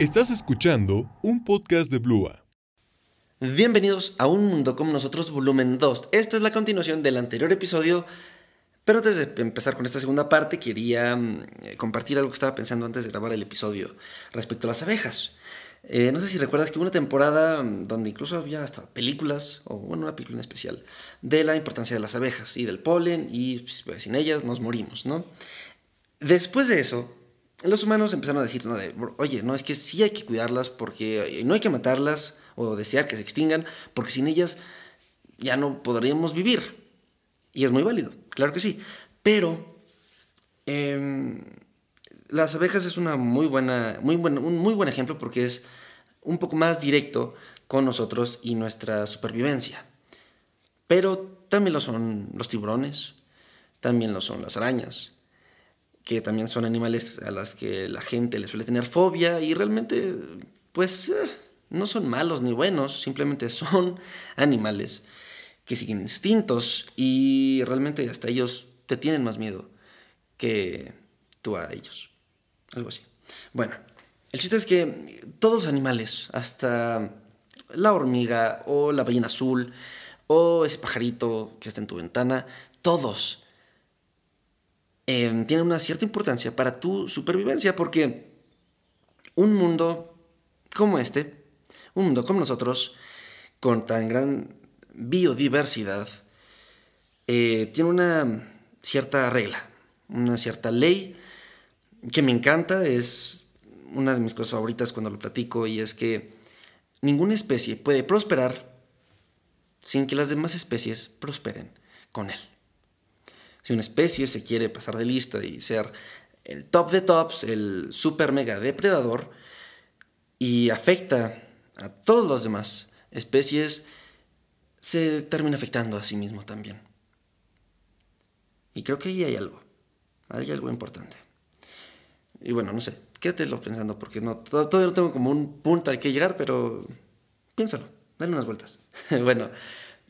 Estás escuchando un podcast de Blua. Bienvenidos a Un Mundo como Nosotros, volumen 2. Esta es la continuación del anterior episodio, pero antes de empezar con esta segunda parte, quería mm, compartir algo que estaba pensando antes de grabar el episodio respecto a las abejas. Eh, no sé si recuerdas que hubo una temporada mm, donde incluso había hasta películas, o bueno, una película en especial, de la importancia de las abejas y del polen, y pues, sin ellas nos morimos, ¿no? Después de eso, los humanos empezaron a decir, no, oye, no, es que sí hay que cuidarlas porque no hay que matarlas o desear que se extingan, porque sin ellas ya no podríamos vivir. Y es muy válido, claro que sí. Pero em, las abejas es una muy buena, muy buen, un muy buen ejemplo porque es un poco más directo con nosotros y nuestra supervivencia. Pero también lo son los tiburones, también lo son las arañas, que también son animales a las que la gente le suele tener fobia y realmente, pues, eh, no son malos ni buenos, simplemente son animales que siguen instintos y realmente hasta ellos te tienen más miedo que tú a ellos. Algo así. Bueno, el chiste es que todos los animales, hasta la hormiga o la ballena azul o ese pajarito que está en tu ventana, todos Em, tiene una cierta importancia para tu supervivencia, porque un mundo como este, un mundo como nosotros, con tan gran biodiversidad, eh, tiene una cierta regla, una cierta ley que me encanta, es una de mis cosas favoritas cuando lo platico, y es que ninguna especie puede prosperar sin que las demás especies prosperen con él. Si una especie se quiere pasar de lista y ser el top de tops, el super mega depredador, y afecta a todas las demás especies, se termina afectando a sí mismo también. Y creo que ahí hay algo, hay algo importante. Y bueno, no sé, quédatelo pensando porque no, todavía no tengo como un punto al que llegar, pero piénsalo, dale unas vueltas. bueno,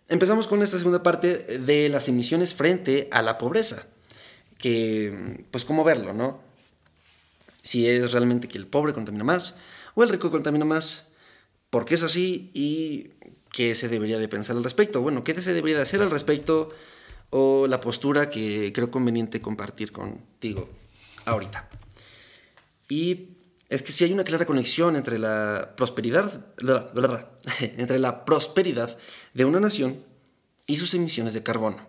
Empezamos con esta segunda parte de las emisiones frente a la pobreza. Que, pues, ¿cómo verlo, no? Si es realmente que el pobre contamina más o el rico contamina más, por qué es así y qué se debería de pensar al respecto. Bueno, ¿qué se debería de hacer al respecto o la postura que creo conveniente compartir contigo ahorita? Y es que si hay una clara conexión entre la prosperidad, entre la prosperidad de una nación y sus emisiones de carbono.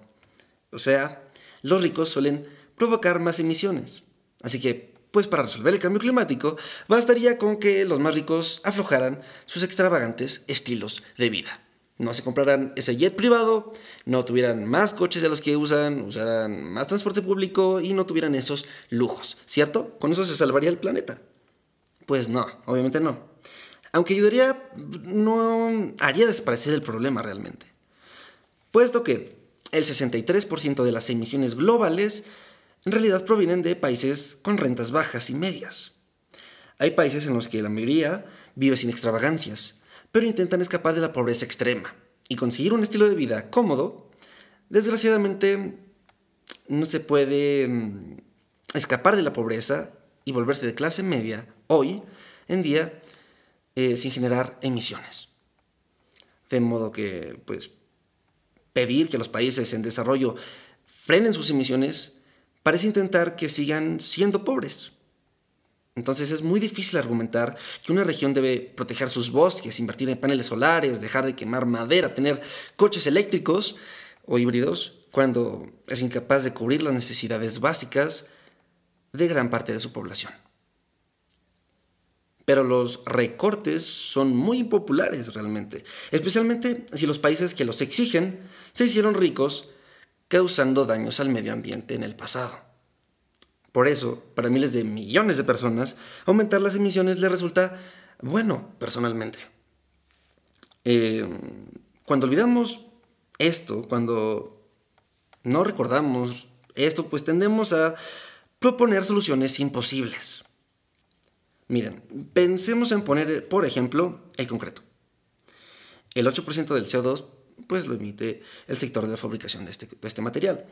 O sea, los ricos suelen provocar más emisiones. Así que, pues para resolver el cambio climático, bastaría con que los más ricos aflojaran sus extravagantes estilos de vida. No se compraran ese jet privado, no tuvieran más coches de los que usan, usaran más transporte público y no tuvieran esos lujos, ¿cierto? Con eso se salvaría el planeta. Pues no, obviamente no. Aunque ayudaría, no haría desaparecer el problema realmente. Puesto que el 63% de las emisiones globales en realidad provienen de países con rentas bajas y medias. Hay países en los que la mayoría vive sin extravagancias, pero intentan escapar de la pobreza extrema y conseguir un estilo de vida cómodo. Desgraciadamente, no se puede mm, escapar de la pobreza y volverse de clase media hoy en día eh, sin generar emisiones. De modo que, pues, pedir que los países en desarrollo frenen sus emisiones parece intentar que sigan siendo pobres. Entonces es muy difícil argumentar que una región debe proteger sus bosques, invertir en paneles solares, dejar de quemar madera, tener coches eléctricos o híbridos, cuando es incapaz de cubrir las necesidades básicas de gran parte de su población pero los recortes son muy impopulares realmente, especialmente si los países que los exigen se hicieron ricos causando daños al medio ambiente en el pasado. Por eso, para miles de millones de personas, aumentar las emisiones les resulta bueno personalmente. Eh, cuando olvidamos esto, cuando no recordamos esto, pues tendemos a proponer soluciones imposibles. Miren, pensemos en poner, por ejemplo, el concreto. El 8% del CO2 pues lo emite el sector de la fabricación de este, de este material.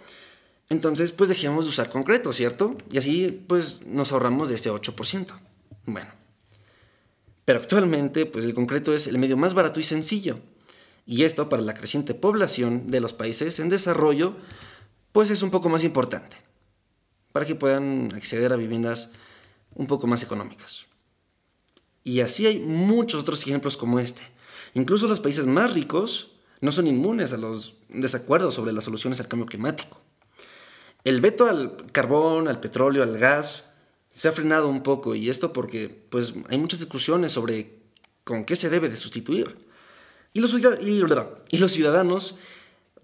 Entonces, pues dejemos de usar concreto, ¿cierto? Y así, pues nos ahorramos de este 8%. Bueno, Pero actualmente, pues el concreto es el medio más barato y sencillo. Y esto para la creciente población de los países en desarrollo, pues es un poco más importante, para que puedan acceder a viviendas un poco más económicas. Y así hay muchos otros ejemplos como este. Incluso los países más ricos no son inmunes a los desacuerdos sobre las soluciones al cambio climático. El veto al carbón, al petróleo, al gas, se ha frenado un poco y esto porque pues, hay muchas discusiones sobre con qué se debe de sustituir. Y los ciudadanos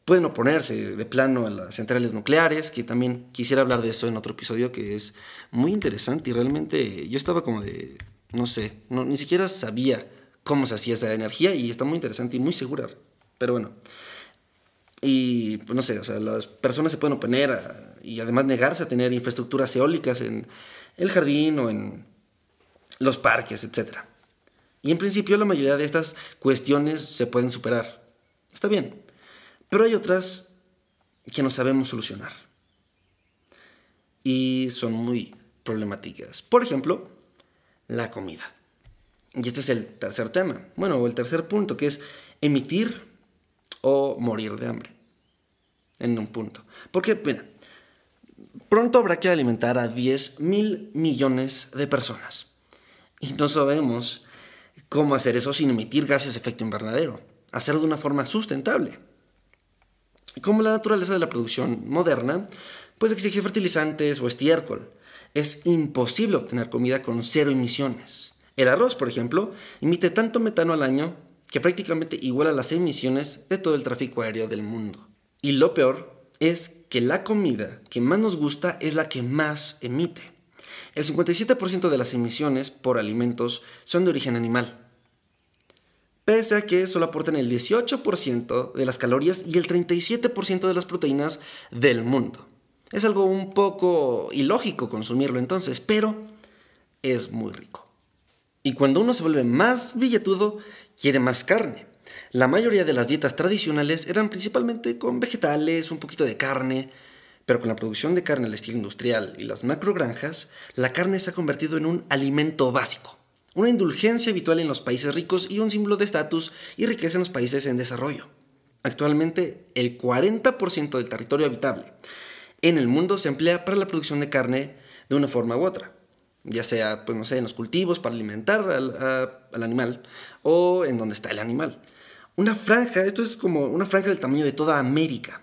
pueden oponerse de plano a las centrales nucleares, que también quisiera hablar de eso en otro episodio que es muy interesante y realmente yo estaba como de, no sé, no, ni siquiera sabía cómo se hacía esa energía y está muy interesante y muy segura. Pero bueno, y pues no sé, o sea, las personas se pueden oponer y además negarse a tener infraestructuras eólicas en el jardín o en los parques, etc. Y en principio la mayoría de estas cuestiones se pueden superar. Está bien. Pero hay otras que no sabemos solucionar. Y son muy problemáticas. Por ejemplo, la comida. Y este es el tercer tema. Bueno, el tercer punto, que es emitir o morir de hambre. En un punto. Porque, mira, pronto habrá que alimentar a 10 mil millones de personas. Y no sabemos cómo hacer eso sin emitir gases de efecto invernadero. Hacerlo de una forma sustentable. Como la naturaleza de la producción moderna, pues exige fertilizantes o estiércol. Es imposible obtener comida con cero emisiones. El arroz, por ejemplo, emite tanto metano al año que prácticamente iguala las emisiones de todo el tráfico aéreo del mundo. Y lo peor es que la comida que más nos gusta es la que más emite. El 57% de las emisiones por alimentos son de origen animal pese a que solo aportan el 18% de las calorías y el 37% de las proteínas del mundo. Es algo un poco ilógico consumirlo entonces, pero es muy rico. Y cuando uno se vuelve más billetudo, quiere más carne. La mayoría de las dietas tradicionales eran principalmente con vegetales, un poquito de carne, pero con la producción de carne al estilo industrial y las macrogranjas, la carne se ha convertido en un alimento básico una indulgencia habitual en los países ricos y un símbolo de estatus y riqueza en los países en desarrollo. Actualmente, el 40% del territorio habitable en el mundo se emplea para la producción de carne de una forma u otra, ya sea, pues no sé, en los cultivos para alimentar al, al animal o en donde está el animal. Una franja, esto es como una franja del tamaño de toda América.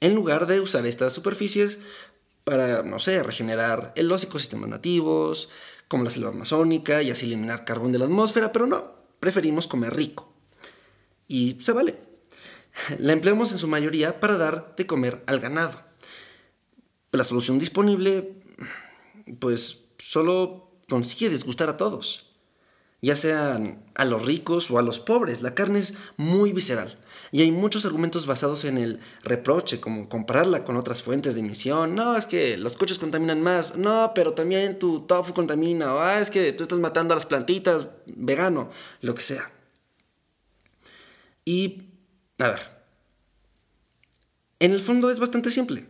En lugar de usar estas superficies para, no sé, regenerar los ecosistemas nativos, como la selva amazónica y así eliminar carbón de la atmósfera, pero no, preferimos comer rico. Y se vale. La empleamos en su mayoría para dar de comer al ganado. La solución disponible, pues solo consigue disgustar a todos ya sean a los ricos o a los pobres. La carne es muy visceral y hay muchos argumentos basados en el reproche, como compararla con otras fuentes de emisión. No, es que los coches contaminan más. No, pero también tu tofu contamina. O ah, es que tú estás matando a las plantitas, vegano, lo que sea. Y, a ver, en el fondo es bastante simple.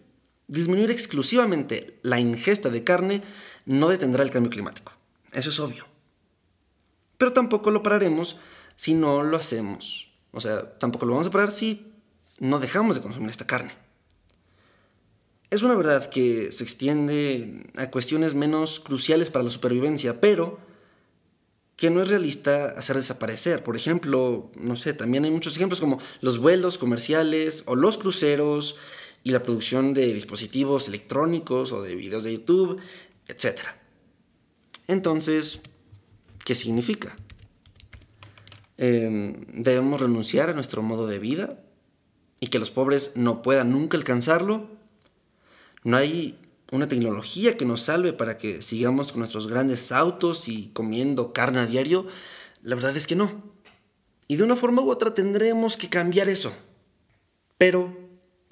Disminuir exclusivamente la ingesta de carne no detendrá el cambio climático. Eso es obvio. Pero tampoco lo pararemos si no lo hacemos. O sea, tampoco lo vamos a parar si no dejamos de consumir esta carne. Es una verdad que se extiende a cuestiones menos cruciales para la supervivencia, pero que no es realista hacer desaparecer. Por ejemplo, no sé, también hay muchos ejemplos como los vuelos comerciales o los cruceros y la producción de dispositivos electrónicos o de videos de YouTube, etc. Entonces, ¿Qué significa? Em, debemos renunciar a nuestro modo de vida y que los pobres no puedan nunca alcanzarlo. No hay una tecnología que nos salve para que sigamos con nuestros grandes autos y comiendo carne a diario. La verdad es que no. Y de una forma u otra tendremos que cambiar eso. Pero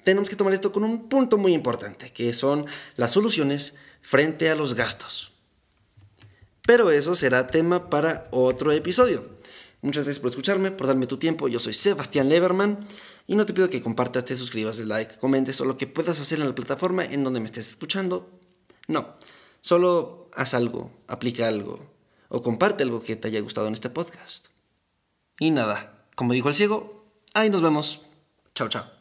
tenemos que tomar esto con un punto muy importante, que son las soluciones frente a los gastos. Pero eso será tema para otro episodio. Muchas gracias por escucharme, por darme tu tiempo. Yo soy Sebastián Leverman y no te pido que compartas, te suscribas, like, comentes o lo que puedas hacer en la plataforma en donde me estés escuchando. No, solo haz algo, aplica algo o comparte algo que te haya gustado en este podcast. Y nada, como dijo el ciego, ahí nos vemos. Chao, chao.